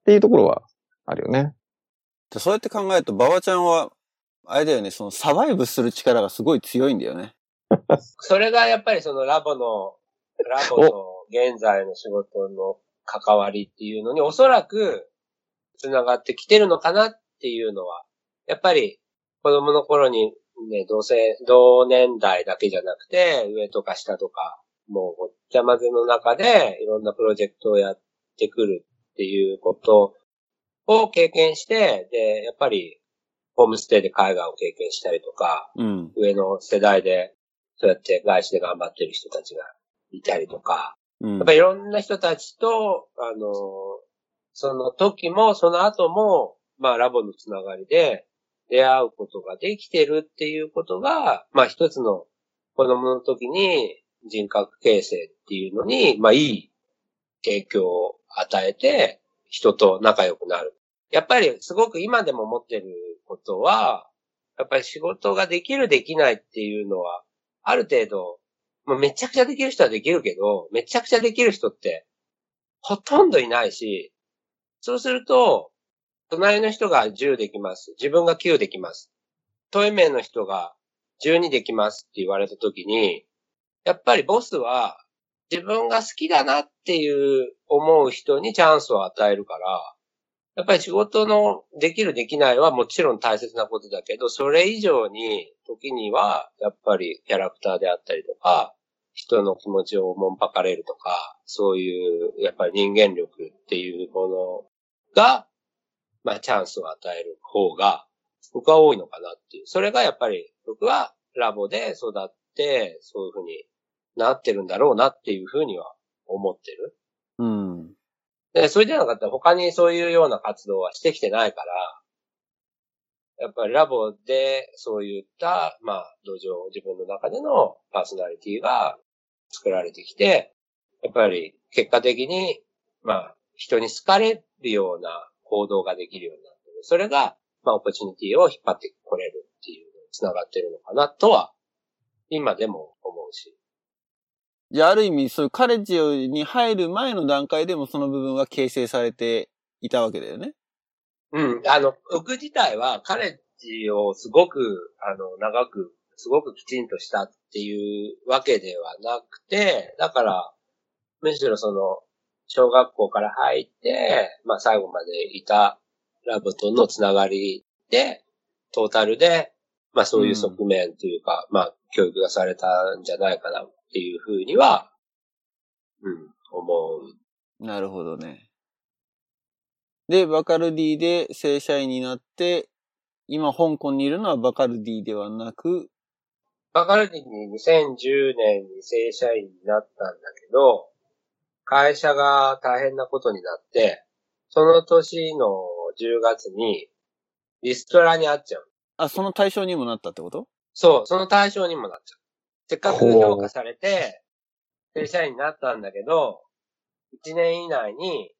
っていうところはあるよね。でそうやって考えると、馬場ちゃんは、あれだよね、そのサバイブする力がすごい強いんだよね。(laughs) それがやっぱりそのラボの、ラボの現在の仕事の関わりっていうのにおそらく繋がってきてるのかなっていうのは、やっぱり子供の頃にね、同性、同年代だけじゃなくて、上とか下とか、もうごっちゃ混ぜの中でいろんなプロジェクトをやってくるっていうことを経験して、で、やっぱりホームステイで海外を経験したりとか、うん。上の世代で、そうやって外資で頑張ってる人たちがいたりとか、うんやっぱ。りいろんな人たちと、あの、その時も、その後も、まあラボのつながりで出会うことができてるっていうことが、まあ一つの子供の時に人格形成っていうのに、まあいい影響を与えて、人と仲良くなる。やっぱりすごく今でも思ってることは、やっぱり仕事ができるできないっていうのは、ある程度、もうめちゃくちゃできる人はできるけど、めちゃくちゃできる人って、ほとんどいないし、そうすると、隣の人が10できます。自分が9できます。トイメンの人が12できますって言われた時に、やっぱりボスは自分が好きだなっていう思う人にチャンスを与えるから、やっぱり仕事のできるできないはもちろん大切なことだけど、それ以上に時にはやっぱりキャラクターであったりとか、人の気持ちをもんぱかれるとか、そういうやっぱり人間力っていうものが、まあチャンスを与える方が僕は多いのかなっていう。それがやっぱり僕はラボで育って、そういうふうになってるんだろうなっていうふうには思ってる。うん。で、それじゃなかったら他にそういうような活動はしてきてないから、やっぱりラボでそういった、まあ、土壌、自分の中でのパーソナリティが作られてきて、やっぱり結果的に、まあ、人に好かれるような行動ができるようになってる。それが、まあ、オポチュニティを引っ張ってこれるっていうのに繋がってるのかなとは、今でも思うし。じゃあ、ある意味、そういうカレッジに入る前の段階でもその部分は形成されていたわけだよね。うん。あの、僕自体はカレッジをすごく、あの、長く、すごくきちんとしたっていうわけではなくて、だから、むしろその、小学校から入って、まあ最後までいたラボとのつながりで、トータルで、まあそういう側面というか、まあ教育がされたんじゃないかなっていうふうには、うん、思う。なるほどね。で、バカルディで正社員になって、今香港にいるのはバカルディではなく、バカルディに2010年に正社員になったんだけど、会社が大変なことになって、その年の10月にリストラに会っちゃう。あ、その対象にもなったってこと？そう、その対象にもなっちゃう。せっかく評価されて、正社員になったんだけど、1年以内に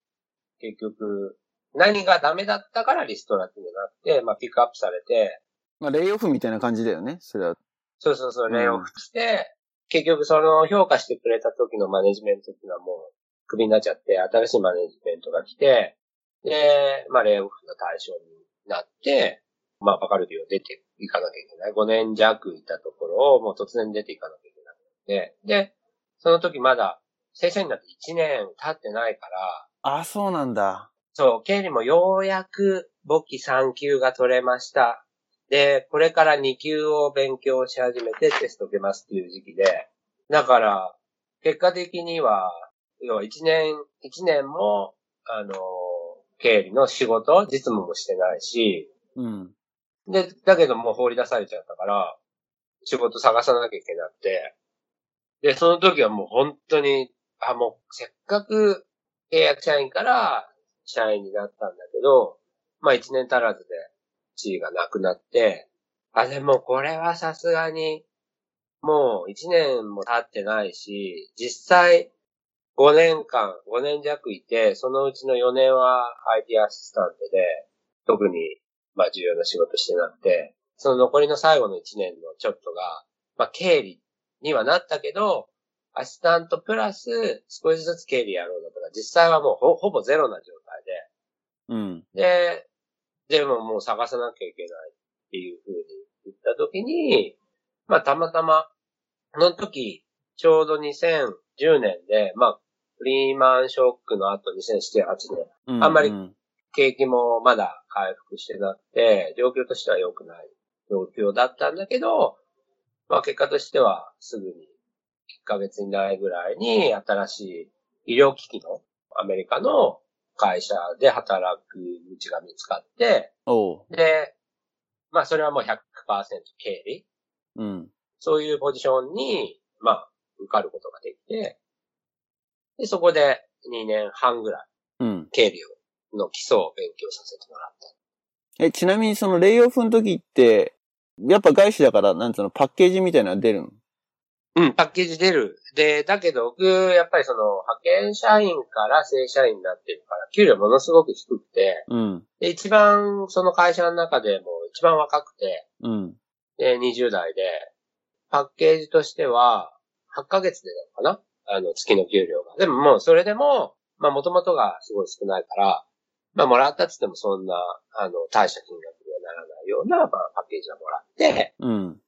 結局何がダメだったからリストラってなって、まあピックアップされて、まあ、レイオフみたいな感じだよね。それは。そうそうそう、うんレイオフして、結局その評価してくれた時のマネジメントっていうのはもうクビになっちゃって、新しいマネジメントが来て、で、まあレイオフの対象になって、まあバカルディを出ていかなきゃいけない。5年弱いたところをもう突然出ていかなきゃいけなくて、で、その時まだ正社員になって1年経ってないから、あ、そうなんだ。そう、経理もようやく簿記3級が取れました。で、これから2級を勉強し始めてテスト受けますっていう時期で、だから、結果的には、要は一年、一年も、あの、経理の仕事、実務もしてないし、うん。で、だけどもう放り出されちゃったから、仕事探さなきゃいけなくて、で、その時はもう本当に、あ、もうせっかく契約社員から社員になったんだけど、まあ一年足らずで地位がなくなって、あ、でもこれはさすがに、もう一年も経ってないし、実際5年間、5年弱いて、そのうちの4年は IT アシスタントで、特にまあ重要な仕事してなくて、その残りの最後の1年のちょっとが、まあ経理にはなったけど、アシスタントプラス少しずつ経理やろうだとか、実際はもうほほぼゼロな状態うん。で、で、でももう探さなきゃいけないっていう風に言った時に、まあたまたま、その時、ちょうど2010年で、まあ、フリーマンショックの後2007、8年、うん。あんまりうん景気もまだ回復してなくて、状況としては良くない状況だったんだけど、まあ結果としてはすぐに1ヶ月以内ぐらいに新しい医療機器のアメリカの会社で働く道が見つかって。で、まあそれはもう100%経理うん。そういうポジションに、まあ、受かることができて、で、そこで2年半ぐらいうん。経理の基礎を勉強させてもらった。え、ちなみにそのレイオフの時って、やっぱ外資だから、なんつうの、パッケージみたいなの出るの？うん、パッケージ出る。で、だけど僕、やっぱりその、派遣社員から正社員になってるから、給料ものすごく低くて、うん。で、一番その会社の中でも一番若くて、うん。で、20代で、パッケージとしては、8ヶ月でなのかな？あの、月の給料が。でももう、それでも、まあ、元々がすごい少ないから、まあ、もらったっつってもそんな、あの、大した金額にはならないような、まあ、パッケージはもらって、うん。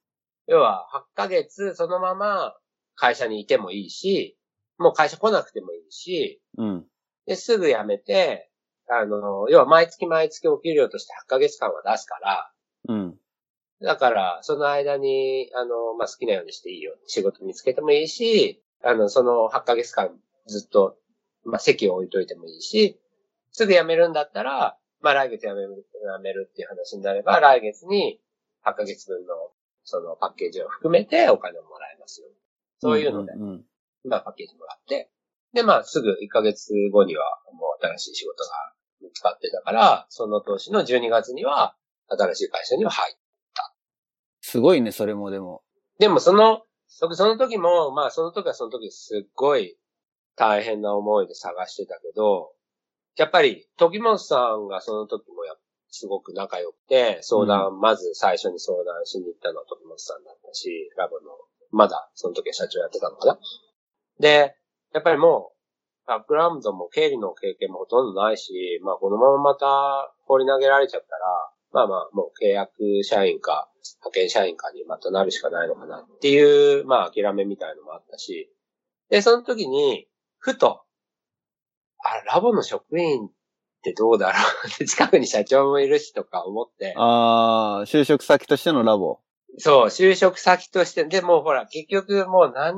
要は、8ヶ月そのまま会社にいてもいいし、もう会社来なくてもいいし、うん。で、すぐ辞めて、あの、要は毎月毎月お給料として8ヶ月間は出すから、うん。だから、その間に、あの、まあ、好きなようにしていいよ。仕事見つけてもいいし、あの、その8ヶ月間ずっと、まあ、席を置いといてもいいし、すぐ辞めるんだったら、まあ、来月辞める、辞めるっていう話になれば、来月に8ヶ月分の、そのパッケージを含めてお金をもらえますよ。そういうので、んんまあ、パッケージもらって、で、まあ、すぐ1ヶ月後には、もう新しい仕事が見つかってたから、その年の12月には、新しい会社には入ってすごいね、それもでも。でもその、僕その時も、まあその時はその時すっごい大変な思いで探してたけど、やっぱり時本さんがその時もやすごく仲良くて、相談、まず最初に相談しに行ったのは時本さんだったし、ラボの、まだその時は社長やってたのかな。で、やっぱりもう、バックグラウンドも経理の経験もほとんどないし、まあこのまままた放り投げられちゃったら、まあまあもう契約社員か派遣社員かにまたなるしかないのかなっていう、まあ諦めみたいのもあったし、で、その時に、ふと、あ、ラボの職員ってどうだろう？っ (laughs) て近くに社長もいるしとか思って、あー、就職先としてのラボ。そう、就職先として、でもほら、結局もう何、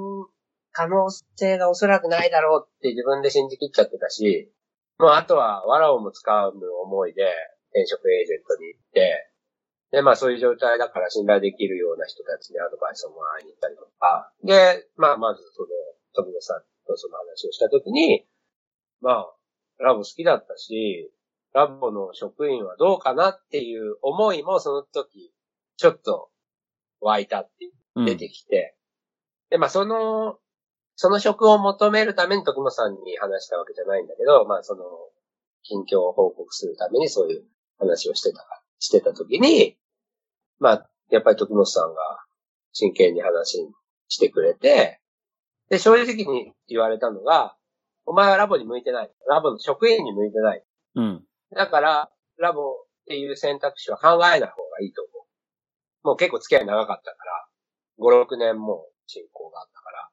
可能性がおそらくないだろうって自分で信じきっちゃってたし、もうあとは、藁をも使う思いで転職エージェントに行って、で、まあそういう状態だから信頼できるような人たちにアドバイスをもらいに行ったりとか、で、まあまずその、富野さんとその話をしたときに、まあ、ラボ好きだったし、ラボの職員はどうかなっていう思いもその時、ちょっと湧いたって出てきて、で、まあその、その職を求めるために時本さんに話したわけじゃないんだけど、まあその、近況を報告するためにそういう話をしてた、してた時に、まあ、やっぱり時本さんが真剣に話してくれて、で、正直に言われたのが、お前はラボに向いてない。ラボの職員に向いてない。うん。だだから、ラボっていう選択肢は考えない方がいいと思う。もう結構付き合い長かったから、5、6年もう進行があったから。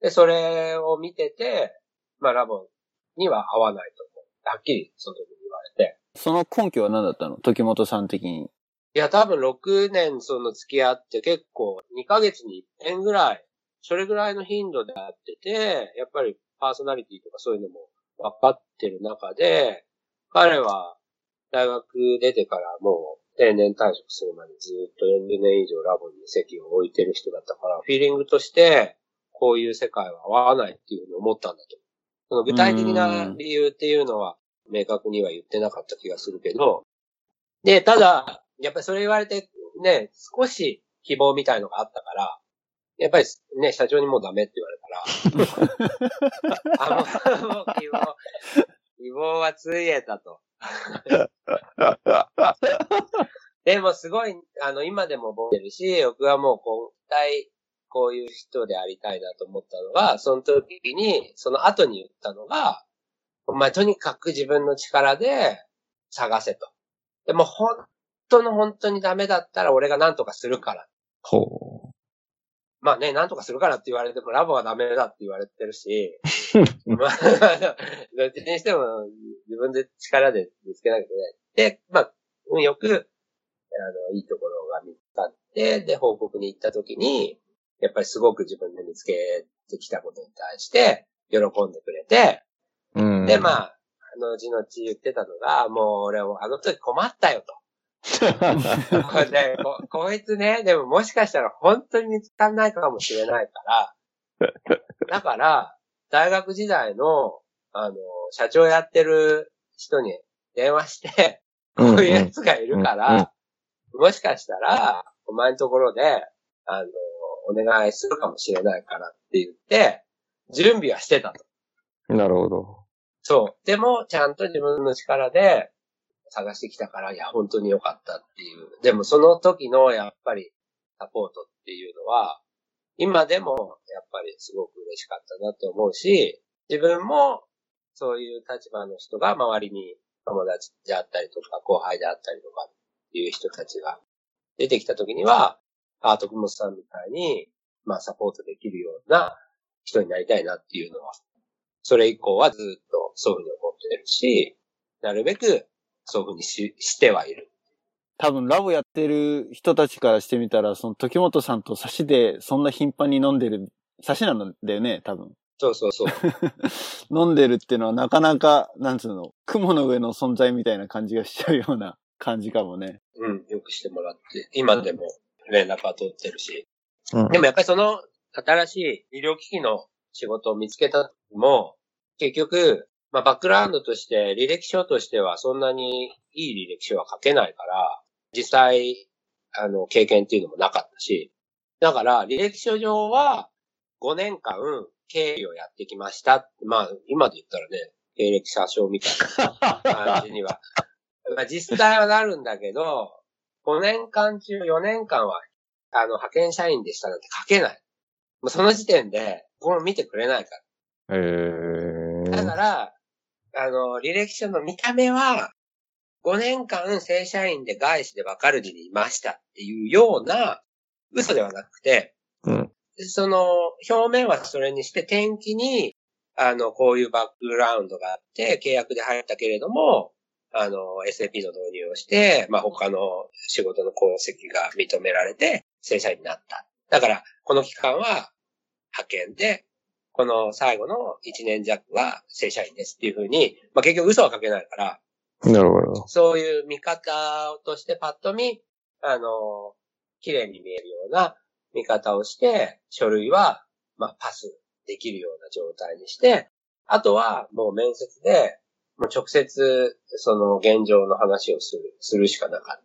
で、それを見てて、まあラボには合わないと思う。はっきりその時に言われて。その根拠は何だったの？時本さん的に。いや、多分6年その付き合って結構2ヶ月に1遍ぐらいそれぐらいの頻度でやってて、やっぱりパーソナリティとかそういうのも分かってる中で、彼は大学出てからもう定年退職するまでずっと40年以上ラボに席を置いてる人だったから、フィーリングとして、こういう世界は合わないっていうふうに思ったんだと。その具体的な理由っていうのは明確には言ってなかった気がするけど、で、ただ、やっぱりそれ言われてね、少し希望みたいのがあったから、やっぱりね、社長にもうダメって言われたら、(laughs) あ、もう、もう希望、希望はついえたと。でもすごい、あの、今でも覚えてるし、僕はもう、こう、対、こういう人でありたいなと思ったのが、その時に、その後に言ったのが、お前とにかく自分の力で探せと。でも本当の本当にダメだったら俺が何とかするから。ほう。まあね、何とかするからって言われてもラボはダメだって言われてるし、(laughs) まあ、(laughs) どっちにしても自分で力で見つけなきゃいけない。で、まあ、運よく、あの、いいところが見つかって、で、報告に行った時に、やっぱりすごく自分で見つけてきたことに対して、喜んでくれて、うん、で、まあ、あの、後々言ってたのが、もう俺もあの時困ったよと。(laughs) でこ、こいつね、でももしかしたら本当に見つかんないかもしれないから、(laughs) だから、大学時代の、あの、社長やってる人に電話して、こういうやつがいるから、もしかしたら、お前のところで、あの、お願いするかもしれないからって言って、準備はしてたと。なるほど。そう。でも、ちゃんと自分の力で探してきたから、いや、本当に良かったっていう。でも、その時の、やっぱり、サポートっていうのは、今でも、やっぱりすごく嬉しかったなって思うし、自分も、そういう立場の人が周りに友達であったりとか、後輩であったりとかっていう人たちが出てきた時には、アートクモスさんみたいに、まあサポートできるような人になりたいなっていうのはそれ以降はずっとそういうふうに思ってるし、なるべくそういうふうにししてはいる。多分ラボやってる人たちからしてみたら、その時本さんと差しでそんな頻繁に飲んでる、差しなんだよね、多分。そうそうそう。(laughs) 飲んでるっていうのはなかなか、なんつうの、雲の上の存在みたいな感じがしちゃうような感じかもね。うん、よくしてもらって、今でも連絡は取ってるし。うん、でもやっぱりその新しい医療機器の仕事を見つけたも、結局、まあ、バックグラウンドとして、履歴書としてはそんなにいい履歴書は書けないから、実際、あの、経験っていうのもなかったし、だから、履歴書上は、5年間、経理をやってきました。まあ、今で言ったらね、経歴詐称みたいな感じには。(laughs) まあ、実際はなるんだけど、5年間中4年間は、あの、派遣社員でしたなんて書けない。もうその時点で、これ見てくれないから。へー。だから、あの、履歴書の見た目は、5年間正社員で外資で分かるにいましたっていうような嘘ではなくて、うん、その、表面はそれにして転機に、あの、こういうバックグラウンドがあって、契約で入ったけれども、あの、SAP の導入をして、まあ、他の仕事の功績が認められて、正社員になった。だから、この期間は派遣で、この最後の1年弱は正社員ですっていうふうに、まあ結局嘘は書けないから、なるほど。そういう見方としてパッと見、あの、綺麗に見えるような見方をして、書類は、まあパスできるような状態にして、あとはもう面接で、もう直接、その現状の話をする、するしかなかっ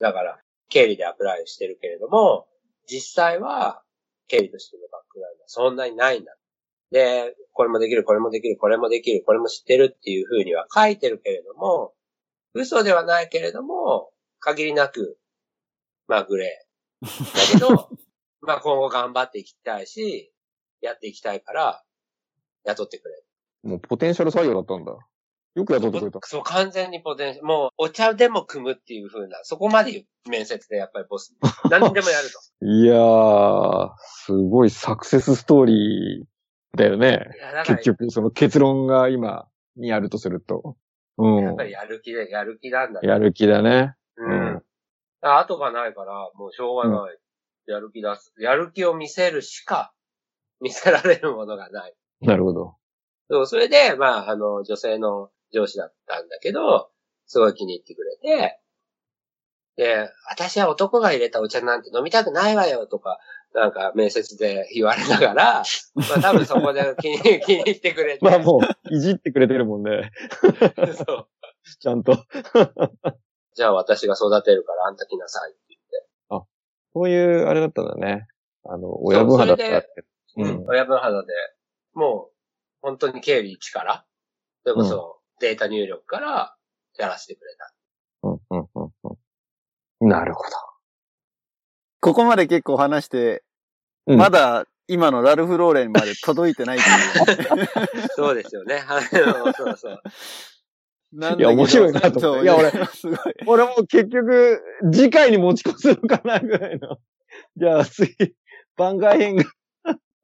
た。だから、経理でアプライしてるけれども、実際は、経理としてのバックグラウンドはそんなにないんだ。で、これもできる、これもできる、これもできる、これも知ってるっていうふうには書いてるけれども、嘘ではないけれども、限りなく、まあグレー。だけど、(laughs) まあ今後頑張っていきたいし、やっていきたいから、雇ってくれ。もうポテンシャル採用だったんだ。よく雇ってくれた。そう、完全にポテンシャル。もう、お茶でも組むっていう風な、そこまで面接でやっぱりボス。何でもやると。(laughs) いやー、すごいサクセスストーリーだよね。結局、その結論が今にあるとすると。うん。やっぱりやる気で、やる気なんだね。やる気だね。うん。後がないから、もうしょうがない。うん、やる気出す。やる気を見せるしか見せられるものがない。なるほど。そう、それで、まあ、あの、女性の上司だったんだけど、すごい気に入ってくれて、で、私は男が入れたお茶なんて飲みたくないわよとか、なんか面接で言われながら、(laughs) まあ多分そこで気に (laughs) 気に入ってくれて。まあもう、いじってくれてるもんね。(laughs) そう。ちゃんと。じゃあ私が育てるからあんた来なさいってそういう、あれだったんだね。あの、親分派だったって。言って。うん親分肌で、もう、本当に経理1から、それこそデータ入力からやらせてくれた。うん、うん、うん、うん。なるほここまで結構話して、うんまだ今のラルフ・ローレンまで届いてないという。(laughs) そうですよね。あのそうそう。いや面白いなと思ってそういや俺すごい。ど。俺も結局、次回に持ち越すのかな、ぐらいの。じゃあ次、番外編が。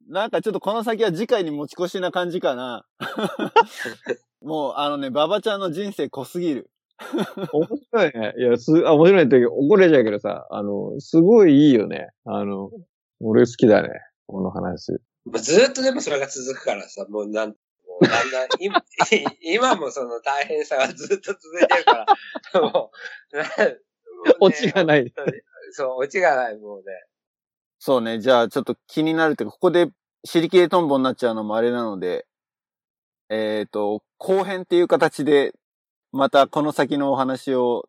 なんかちょっとこの先は次回に持ち越しな感じかな。(laughs) もうあのね、ババちゃんの人生濃すぎる。(laughs) 面白いね。いや、す、あ、面白いって怒れちゃうけどさ、あの、すごいいいよね。あの、俺好きだね。この話。もうずーっとでもそれが続くからさ、もうなん、もうだんだん、今、(laughs) 今もその大変さがずっと続いてるから、(laughs) もう、なもうねオチがない。そう、オチがない、もうね。そうね、じゃあちょっと気になるってここで尻切れトンボになっちゃうのもあれなので、えっ、と、後編っていう形で、またこの先のお話を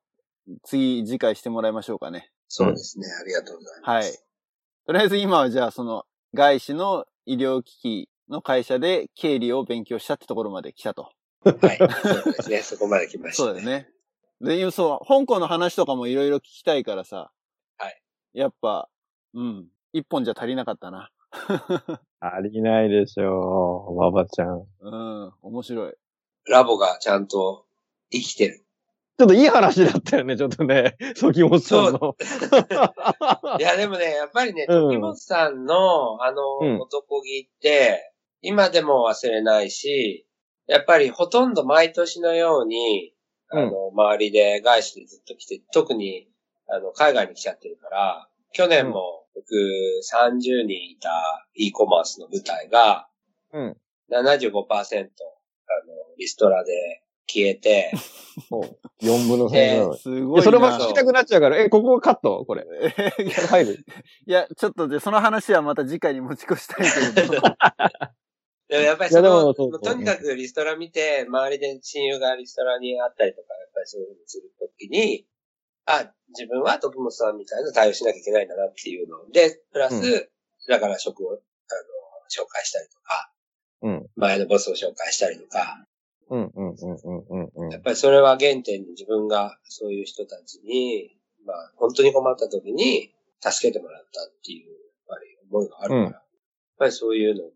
次、次回してもらいましょうかね。そうですね、ありがとうございます。はい。とりあえず今はじゃあその外資の医療機器の会社で経理を勉強したってところまで来たと。はい。(laughs) そうですね、そこまで来ました、そうだよ。ね。で、そう、香港の話とかもいろいろ聞きたいからさ。はい。やっぱ、うん。一本じゃ足りなかったな。(laughs) ありないでしょう。ババちゃん。うん。面白い。ラボがちゃんと生きてる。ちょっといい話だったよね、ちょっとね。ソキモスさんの。いや、でもね、やっぱりね、うん時本さんの、あの、うん男気って、今でも忘れないし、やっぱりほとんど毎年のように、あの、周りで外資でずっと来て、特に、あの、海外に来ちゃってるから、去年も僕30人いた e コマースの舞台が、うん。75%、あの、リストラで消えて、4分の3えーなの。すごいな。いや、それも聞きたくなっちゃうから、え、ここカット？これ。いや入る？いや、ちょっとで、その話はまた次回に持ち越したいけれど。(laughs) でもやっぱりいやでその、もそうそう。とにかくリストラ見て、周りで親友がリストラにあったりとか、やっぱりそういうふうにするときに、あ、自分は徳本さんみたいな対応しなきゃいけないんだなっていうの。で、プラス、うだから職を、あの、紹介したりとか、うん。前のボスを紹介したりとか、うん、うん、うん、うん、うん、うん。やっぱりそれは原点に自分がそういう人たちに、まあ、本当に困った時に助けてもらったっていう、やっぱり思いがあるから、うんやっぱりそういうのって、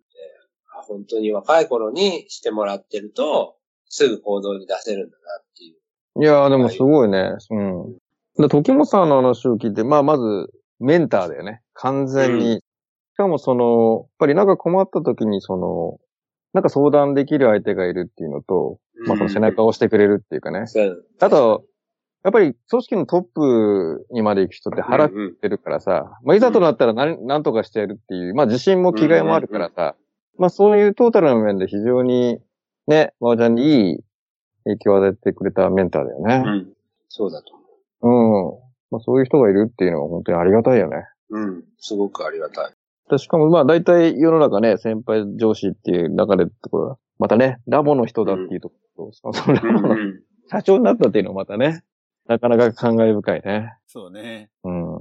あ本当に若い頃にしてもらってると、すぐ行動に出せるんだなっていう。いやー、でもすごいね。うん。で、時本さんの話を聞いて、まあ、まず、メンターだよね。完全に。うしかもその、やっぱりなんか困った時に、その、なんか相談できる相手がいるっていうのと、まあ、その背中を押してくれるっていうかね。あと、やっぱり組織のトップにまで行く人って腹うんうんってるからさ、まあ、いざとなったら何、なんとかしてやるっていう、まあ、自信も気概もあるからさ、まあ、そういうトータルの面で非常に、ね、マーちゃんにいい影響を与えてくれたメンターだよね。うん。そうだと思うん。まあ、そういう人がいるっていうのは本当にありがたいよね。う。うん。すごくありがたい。でしかもまあ大体世の中ね、先輩上司っていう中でところは、またね、ラボの人だっていうところと、そのラボのん。(laughs) 社長になったっていうのはまたね、なかなか感慨深いね。そうね。うん。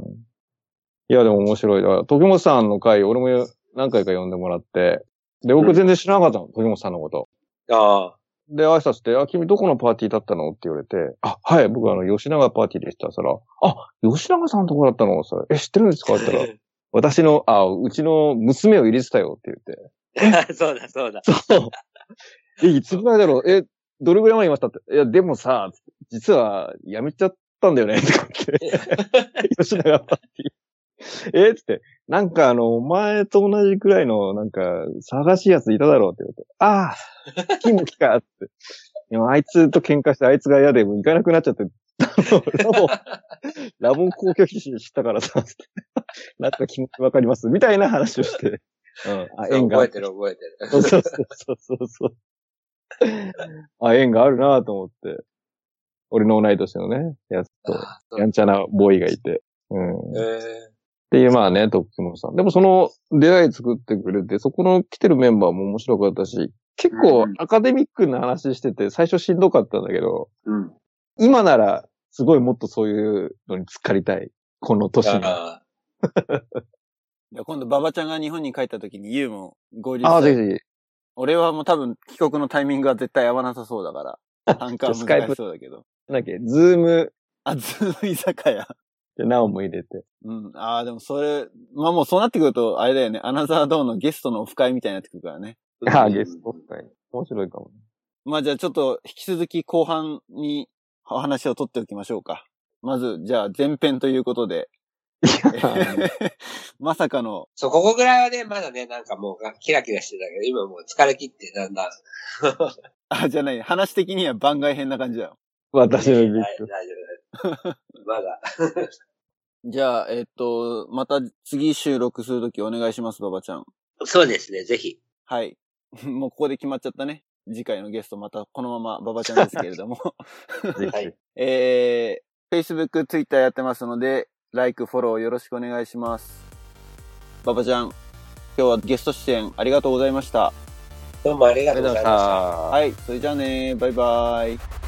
いや、でも面白い。だから、時本さんの回、俺も何回か呼んでもらって、で、僕全然知らなかったの、時本さんのこと。ああ。で、挨拶して、あ、君どこのパーティーだったの？って言われて、あ、はい、僕あの、吉永パーティーでした。そしたら、あ、吉永さんのとこだったの？それえ、知ってるんですか？って言ったら、(laughs) 私の、あ、うちの娘を入れてたよって言って。(laughs) そうだ、そうだ。そう。え、いつぐらいだろう？え、どれぐらい前にいましたって？いや、でもさ、実は辞めちゃったんだよね、とか言って。(laughs) 吉永パーティー。えつって、なんかあの、お前と同じくらいの、なんか、騒がしいやついただろうって言われて。ああ、キモキかって。でもあいつと喧嘩してあいつが嫌でもう行かなくなっちゃって、ラボ、ラボ公拒否したからさ、なんか気持ちわかりますみたいな話をして。(laughs) うん。あ、縁が。覚えてる覚えてる。そうそうそうそうそう。あ、縁があるなと思って。俺の同い年のね、やつと、やんちゃなボーイがいて。うん。っえていう、まあね、トップモさん。でもその出会い作ってくれて、そこの来てるメンバーも面白かったし、結構うんアカデミックな話してて、最初しんどかったんだけど、ーうん。今なら、すごいもっとそういうのに浸かりたい。この年に。あ (laughs) いや今度、馬場ちゃんが日本に帰った時にユウも合流ああ、したいぜひぜ俺はもう多分帰国のタイミングは絶対合わなさそうだから。単価はスカイプ難しそうだけど。ひ。なんだっけ、ズームあ、ズーム居酒屋。でなおも入れて。うん。ああ、でもそれ、まあもうそうなってくると、あれだよね。アナザードーンのゲストのオフ会みたいになってくるからね。ーああ、ゲスト会。面白いかもね。まあじゃあちょっと引き続き後半にお話を取っておきましょうか。まず、じゃあ前編ということで。(laughs) まさかの、そう、ここぐらいはね、まだね、なんかもうがキラキラしてたけど、今もう疲れ切ってだんだん。(laughs) あ、じゃない、話的には番外編な感じだよ。私のビッグ。はい大丈夫。まだ。じゃあ、えっと、また次収録するときお願いします、ババちゃん。そうですね、ぜひ。はい。(laughs) もうここで決まっちゃったね。次回のゲストまたこのままババちゃんですけれども。はいえー、Facebook、Twitter やってますので、like、フォローよろしくお願いします。ババちゃん、今日はゲスト出演ありがとうございました。どうもありがとうございましとうございました。た。はい、それじゃあねバイバイ。